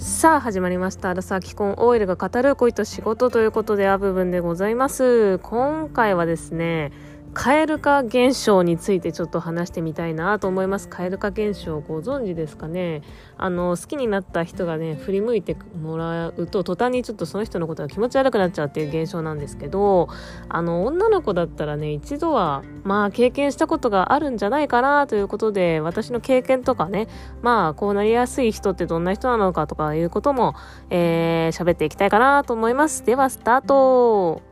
さあ始まりました。アラサー既婚 OL が語る恋と仕事ということであ部分でございます。今回はですね蛙化現象についてちょっと話してみたいなと思います。蛙化現象ご存知ですかね？あの好きになった人がね振り向いてもらうと途端にちょっとその人のことが気持ち悪くなっちゃうっていう現象なんですけどあの女の子だったらね一度はまあ経験したことがあるんじゃないかなということで私の経験とかねまあこうなりやすい人ってどんな人なのかとかいうこともえー、喋っていきたいかなと思います。ではスタート。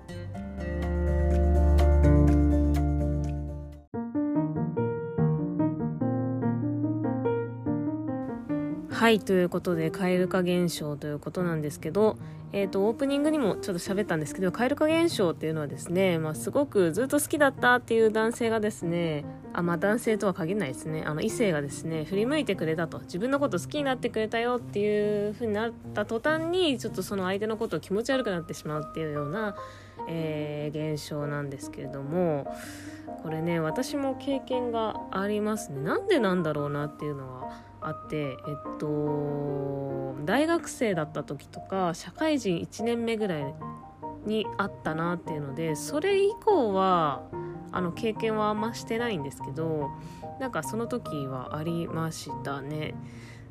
はいということで蛙化現象ということなんですけど、えーと、オープニングにもちょっと喋ったんですけど蛙化現象っていうのはですね、まあ、すごくずっと好きだったっていう男性がですねあ、まあ、男性とは限らないですね。あの異性がですね振り向いてくれたと。自分のこと好きになってくれたよっていう風になった途端にちょっとその相手のことを気持ち悪くなってしまうっていうような、えー、現象なんですけれどもこれね私も経験がありますね。なんでなんだろうなっていうのはあってえっと大学生だった時とか社会人1年目ぐらいにあったなっていうのでそれ以降はあの経験はあんましてないんですけどなんかその時はありましたね。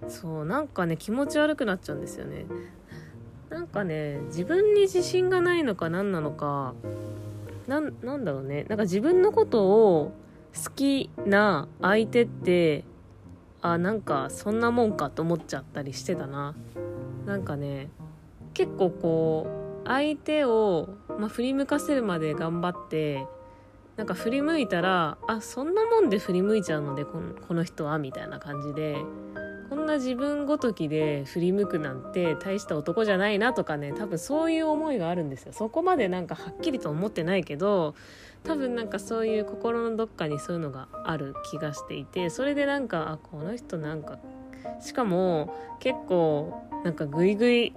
そうなんかね気持ち悪くなっちゃうんですよね。なんかね自分に自信がないのか何なのかなんだろうね。なんか自分のことを好きな相手ってあなんかそんなもんかと思っちゃったりしてたな。なんかね結構こう相手を、まあ、振り向かせるまで頑張ってなんか振り向いたらあそんなもんで振り向いちゃうのでこのこの人はみたいな感じでんな自分ごときで振り向くなんて大した男じゃないなとかね多分そういう思いがあるんですよ。そこまでなんかはっきりと思ってないけど多分なんかそういう心のどっかにそういうのがある気がしていてそれでなんかあこの人なんかしかも結構なんかグイグイ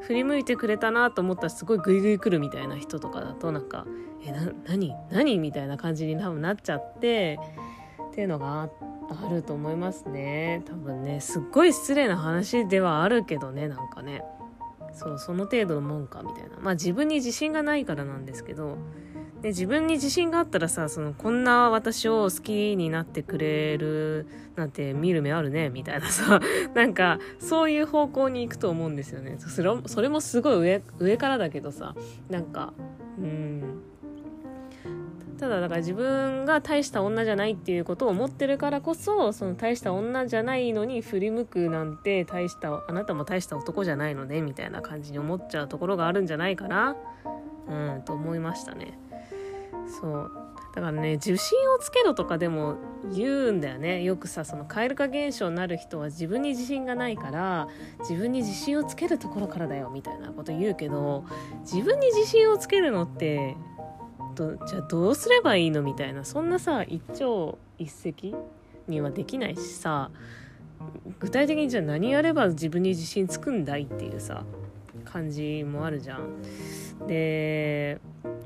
振り向いてくれたなと思ったらすごいグイグイ来るみたいな人とかだとなんかえな何何みたいな感じに多分なっちゃってっていうのがあると思いますね。多分ねすっごい失礼な話ではあるけどねなんかね。そうその程度のもんかみたいな。まあ自分に自信がないからなんですけど。で自分に自信があったらさそのこんな私を好きになってくれるなんて見る目あるねみたいなさ。なんかそういう方向に行くと思うんですよね。それそれもすごい上上からだけどさ。なんかうん。ただだから自分が大した女じゃないっていうことを思ってるからこそその大した女じゃないのに振り向くなんて大したあなたも大した男じゃないのねみたいな感じに思っちゃうところがあるんじゃないかなうんと思いましたね。そう。だからね受信をつけろとかでも言うんだよね。よくさその蛙化現象になる人は自分に自信がないから自分に自信をつけるところからだよみたいなこと言うけど自分に自信をつけるのってとじゃあどうすればいいのみたいなそんなさ一朝一夕にはできないしさ具体的にじゃあ何やれば自分に自信つくんだいっていうさ感じもあるじゃん。で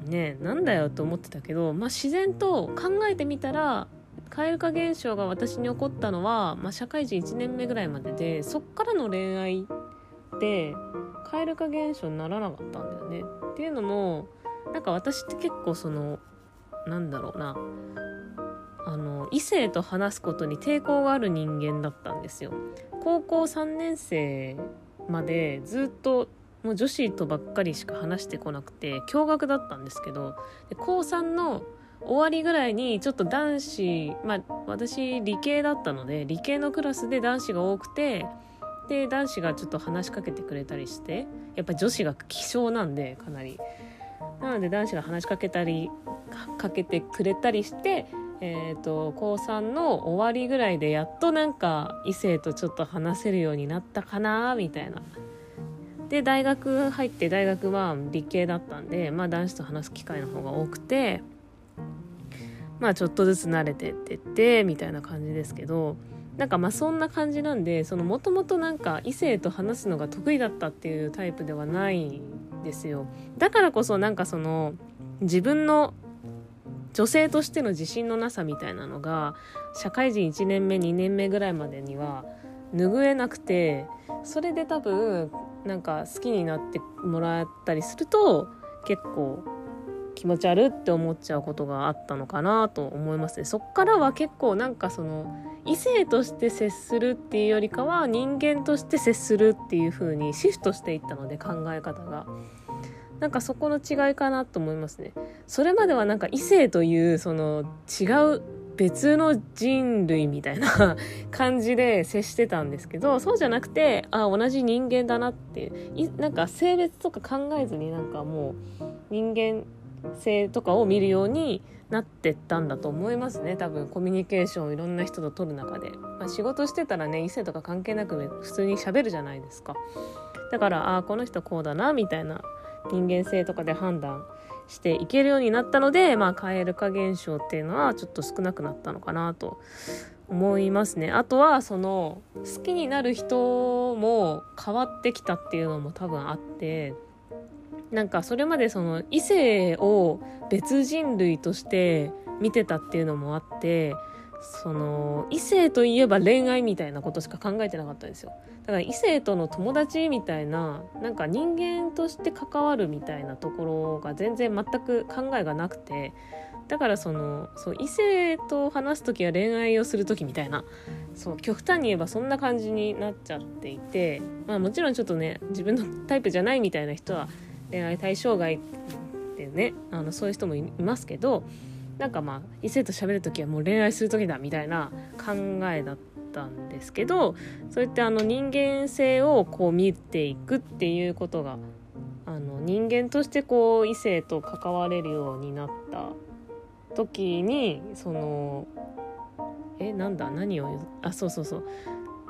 ねなんだよと思ってたけど、まあ、自然と考えてみたら蛙化現象が私に起こったのは、まあ、社会人1年目ぐらいまででそっからの恋愛って蛙化現象にならなかったんだよね。っていうのもなんか私って結構そのなんだろうなあの異性と話すことに抵抗がある人間だったんですよ。高校3年生までずっともう女子とばっかりしか話してこなくて驚愕だったんですけど高3の終わりぐらいにちょっと男子まあ私理系だったので理系のクラスで男子が多くてで男子がちょっと話しかけてくれたりしてやっぱ女子が希少なんでかなりなので男子が話しかけたりかけてくれたりしてえーと、高3の終わりぐらいでやっとなんか異性とちょっと話せるようになったかなみたいな。で大学入って大学は理系だったんで、まあ、男子と話す機会の方が多くてまあちょっとずつ慣れてってってみたいな感じですけどなんかまあそんな感じなんでもともとなんか異性と話すのが得意だったっていうタイプではないですよ。だからこそなんかその自分の女性としての自信のなさみたいなのが社会人1年目2年目ぐらいまでには拭えなくてそれで多分なんか好きになってもらったりすると結構気持ち悪って思っちゃうことがあったのかなと思いますね。そっからは結構なんかその異性として接するっていうよりかは人間として接するっていう風にシフトしていったので考え方が。なんかそこの違いかなと思いますね。それまではなんか異性というその違う別の人類みたいな感じで接してたんですけどそうじゃなくてあ同じ人間だなっていうなんか性別とか考えずになんかもう人間性とかを見るようになってったんだと思いますね。多分コミュニケーションをいろんな人と取る中で、まあ、仕事してたらね異性とか関係なく普通にしゃべるじゃないですか。だからああこの人こうだなみたいな人間性とかで判断していけるようになったのでまあ蛙化現象っていうのはちょっと少なくなったのかなと思いますね。あとはその好きになる人も変わってきたっていうのも多分あってなんかそれまでその異性を別人類として見てたっていうのもあってその異性といえば恋愛みたいなことしか考えてなかったんですよ。だから異性との友達みたいななんか人間として関わるみたいなところが全然全く考えがなくてだからそのそう異性と話す時は恋愛をする時みたいなそう極端に言えばそんな感じになっちゃっていてまあもちろんちょっとね自分のタイプじゃないみたいな人は恋愛対象外ってねあのそういう人もいますけどなんかまあ異性と喋る時はもう恋愛する時だみたいな考えだったんですけどそうやってあの人間性をこう見ていくっていうことがあの人間としてこう異性と関われるようになった時にそのえなんだ何をあそうそうそう。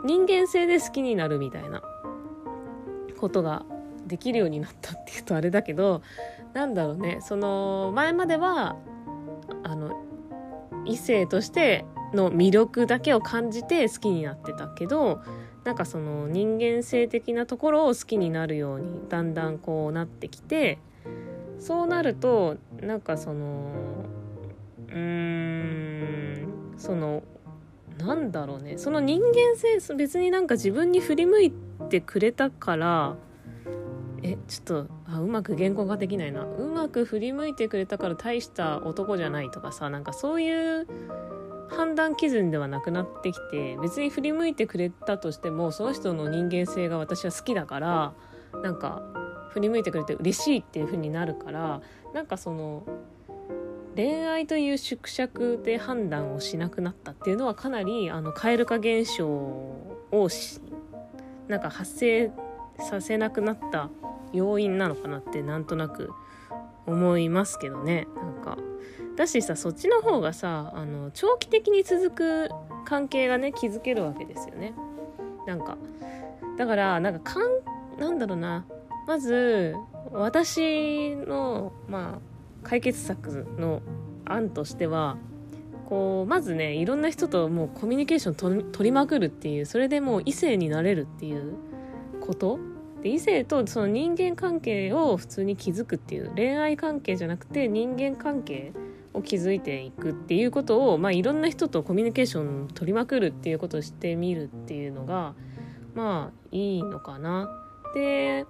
人間性で好きになるみたいなことができるようになったっていうとあれだけどなんだろうねその前まではあの異性としての魅力だけを感じて好きになってたけどなんかその人間性的なところを好きになるようにだんだんこうなってきてそうなるとなんかそのうーんそのなんだろうねその人間性別になんか自分に振り向いてくれたからえちょっとあうまく言語化できないな。うまく振り向いてくれたから大した男じゃないとかさなんかそういう判断基準ではなくなってきて別に振り向いてくれたとしてもその人の人間性が私は好きだからなんか振り向いてくれて嬉しいっていう風になるからなんかその恋愛という縮尺で判断をしなくなったっていうのはかなりあの蛙化現象をしなんか発生させなくなった要因なのかなってなんとなく思いますけどね。なんか。だしさそっちの方がさあの長期的に続く関係がね築けるわけですよね。なんか。だからなんかかんなんだろうな。まず私のまあ解決策の案としてはこうまずねいろんな人ともうコミュニケーション取りまくるっていうそれでもう異性になれるっていうことで異性とその人間関係を普通に築くっていう恋愛関係じゃなくて人間関係を築いていくっていうことを、まあ、いろんな人とコミュニケーション取りまくるっていうことをしてみるっていうのがまあいいのかな。で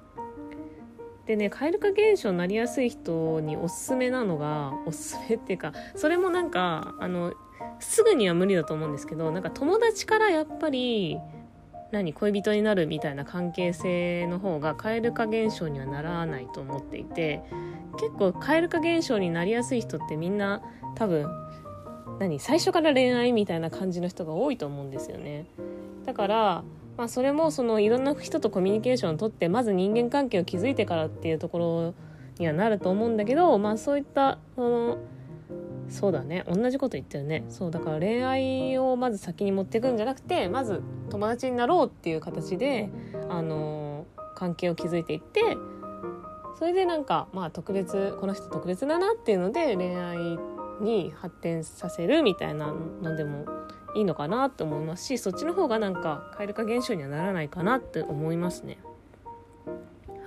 でね蛙化現象になりやすい人におすすめなのがおすすめっていうかそれもなんかあのすぐには無理だと思うんですけどなんか友達からやっぱり何恋人になるみたいな関係性の方が蛙化現象にはならないと思っていて結構蛙化現象になりやすい人ってみんな多分何最初から恋愛みたいな感じの人が多いと思うんですよね。だからまあそれもそのいろんな人とコミュニケーションをとってまず人間関係を築いてからっていうところにはなると思うんだけどまあそういったそのそうだね。同じこと言ってるね。そうだから恋愛をまず先に持っていくんじゃなくてまず友達になろうっていう形であの関係を築いていってそれでなんかまあ特別この人特別だなっていうので恋愛に発展させるみたいなのでもいいのかなって思いますしそっちの方がなんか蛙化現象にはならないかなって思いますね。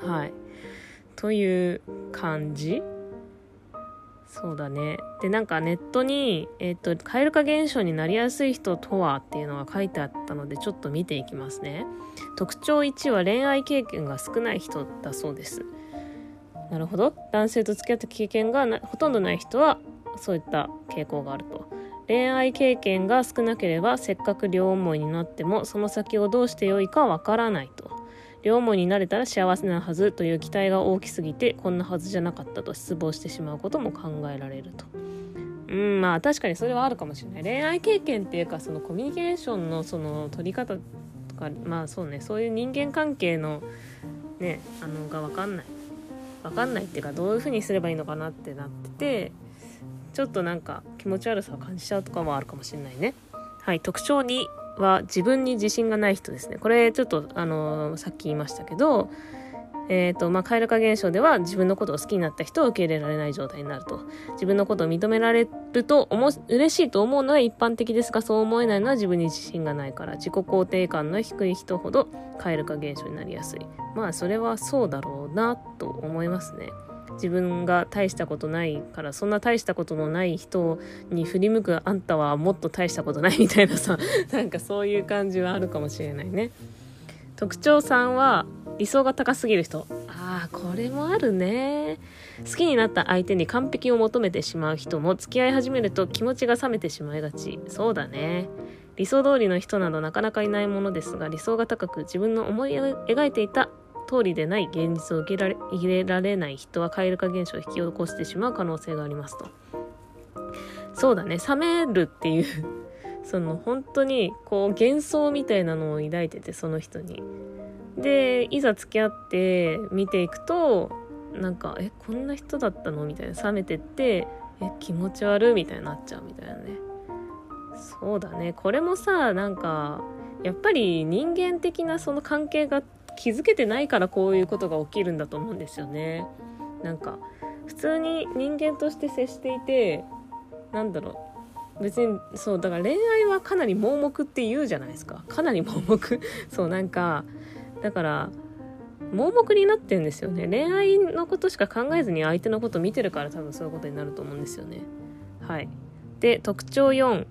はい。という感じ。そうだね。で、なんかネットに、えっ、と、蛙化現象になりやすい人とはっていうのが書いてあったので、ちょっと見ていきますね。特徴1は恋愛経験が少ない人だそうです。なるほど。男性と付き合った経験がほとんどない人は、そういった傾向があると。恋愛経験が少なければ、せっかく両思いになっても、その先をどうしてよいかわからないと。両思いになれたら幸せなはずという期待が大きすぎてこんなはずじゃなかったと失望してしまうことも考えられると。うんまあ確かにそれはあるかもしれない。恋愛経験っていうかそのコミュニケーションのその取り方とかまあそうねそういう人間関係のねあのが分かんない。分かんないっていうかどういうふうにすればいいのかなってなっててちょっとなんか気持ち悪さを感じちゃうとかもあるかもしれないね。はい特徴2は自分に自信がない人ですね。これちょっとあのさっき言いましたけど、え、ー、と、まあ、蛙化現象では自分のことを好きになった人を受け入れられない状態になると。自分のことを認められると思、嬉しいと思うのは一般的ですが、そう思えないのは自分に自信がないから、自己肯定感の低い人ほど蛙化現象になりやすい。まあ、それはそうだろうなと思いますね。自分が大したことないからそんな大したことのない人に振り向くあんたはもっと大したことないみたいなさ なんかそういう感じはあるかもしれないね。特徴3は理想が高すぎる人。ああこれもあるね。好きになった相手に完璧を求めてしまう人も付き合い始めると気持ちが冷めてしまいがち。そうだね。理想通りの人などなかなかいないものですが理想が高く自分の思い描いていた通りでない現実を受け入れられない人は蛙化現象を引き起こしてしまう可能性がありますと。そうだね、冷めるっていう その本当にこう幻想みたいなのを抱いてて、その人に。で、いざ付き合って見ていくと、なんか、え、こんな人だったの？みたいな、冷めてって、え、気持ち悪いみたいになっちゃうみたいなね。そうだね。これもさ、なんか、やっぱり人間的なその関係が気づけてないからこういうことが起きるんだと思うんですよね。なんか普通に人間として接していてなんだろう。別にそうだから恋愛はかなり盲目って言うじゃないですか。かなり盲目。そうなんかだから盲目になってんですよね。恋愛のことしか考えずに相手のこと見てるから多分そういうことになると思うんですよね。はい。で特徴4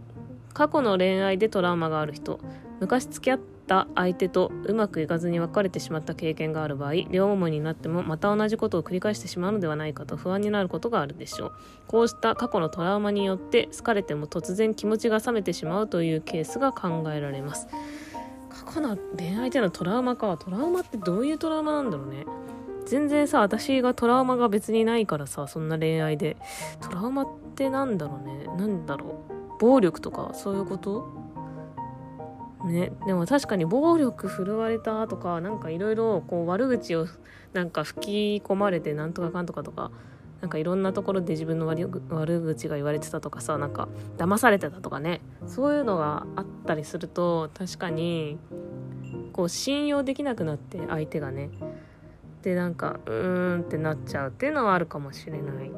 過去の恋愛でトラウマがある人。昔付き合ってた相手とうまくいかずに別れてしまった経験がある場合両思いになってもまた同じことを繰り返してしまうのではないかと不安になることがあるでしょう。こうした過去のトラウマによって好かれても突然気持ちが冷めてしまうというケースが考えられます。過去の恋愛でのトラウマか。トラウマってどういうトラウマなんだろうね。全然さ私がトラウマが別にないからさそんな恋愛で。トラウマってなんだろうね。何だろう。暴力とかそういうこと？ね、でも確かに暴力振るわれたとかなんかいろいろ悪口をなんか吹き込まれてなんとかかんとかとかなんかいろんなところで自分の悪口が言われてたとかさなんか騙されてたとかねそういうのがあったりすると確かにこう信用できなくなって相手がねでなんかうーんってなっちゃうっていうのはあるかもしれない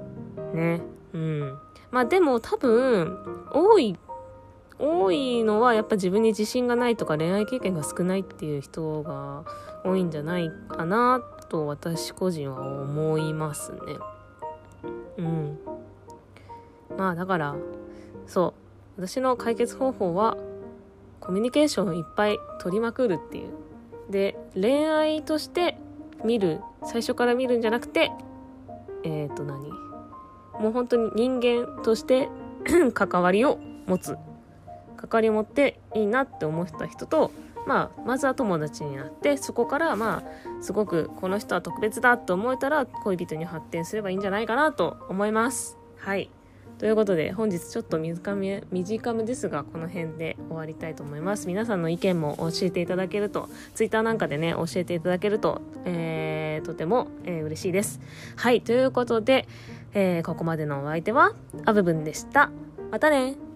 ね。うん。まあでも多分多い多いのはやっぱ自分に自信がないとか恋愛経験が少ないっていう人が多いんじゃないかなと私個人は思いますね。うん。まあだからそう私の解決方法はコミュニケーションをいっぱい取りまくるっていう。で恋愛として見る最初から見るんじゃなくてえっ、ー、と何？もう本当に人間として 関わりを持つ関わりを持っていいなって思った人と、まあ、まずは友達になってそこからまあすごくこの人は特別だと思えたら恋人に発展すればいいんじゃないかなと思います。はい。ということで本日ちょっと短め短めですがこの辺で終わりたいと思います。皆さんの意見も教えていただけると Twitter なんかでね教えていただけると、えー、とても、えー、嬉しいです。はい。ということで、えー、ここまでのお相手はあぶぶんでした。またね。